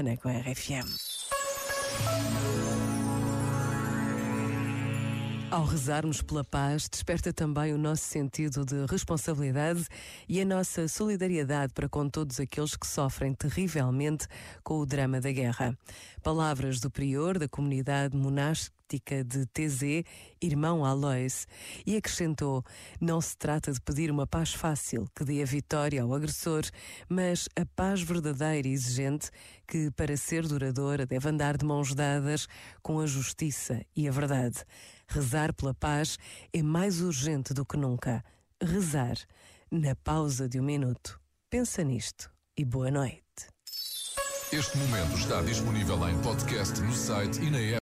semana com a RFM. Ao rezarmos pela paz, desperta também o nosso sentido de responsabilidade e a nossa solidariedade para com todos aqueles que sofrem terrivelmente com o drama da guerra. Palavras do prior da comunidade monástica de TZ, irmão Alois, e acrescentou: Não se trata de pedir uma paz fácil que dê a vitória ao agressor, mas a paz verdadeira e exigente que, para ser duradoura, deve andar de mãos dadas com a justiça e a verdade. Rezar pela paz é mais urgente do que nunca. Rezar na pausa de um minuto. Pensa nisto e boa noite. Este momento está disponível em podcast no site e na app.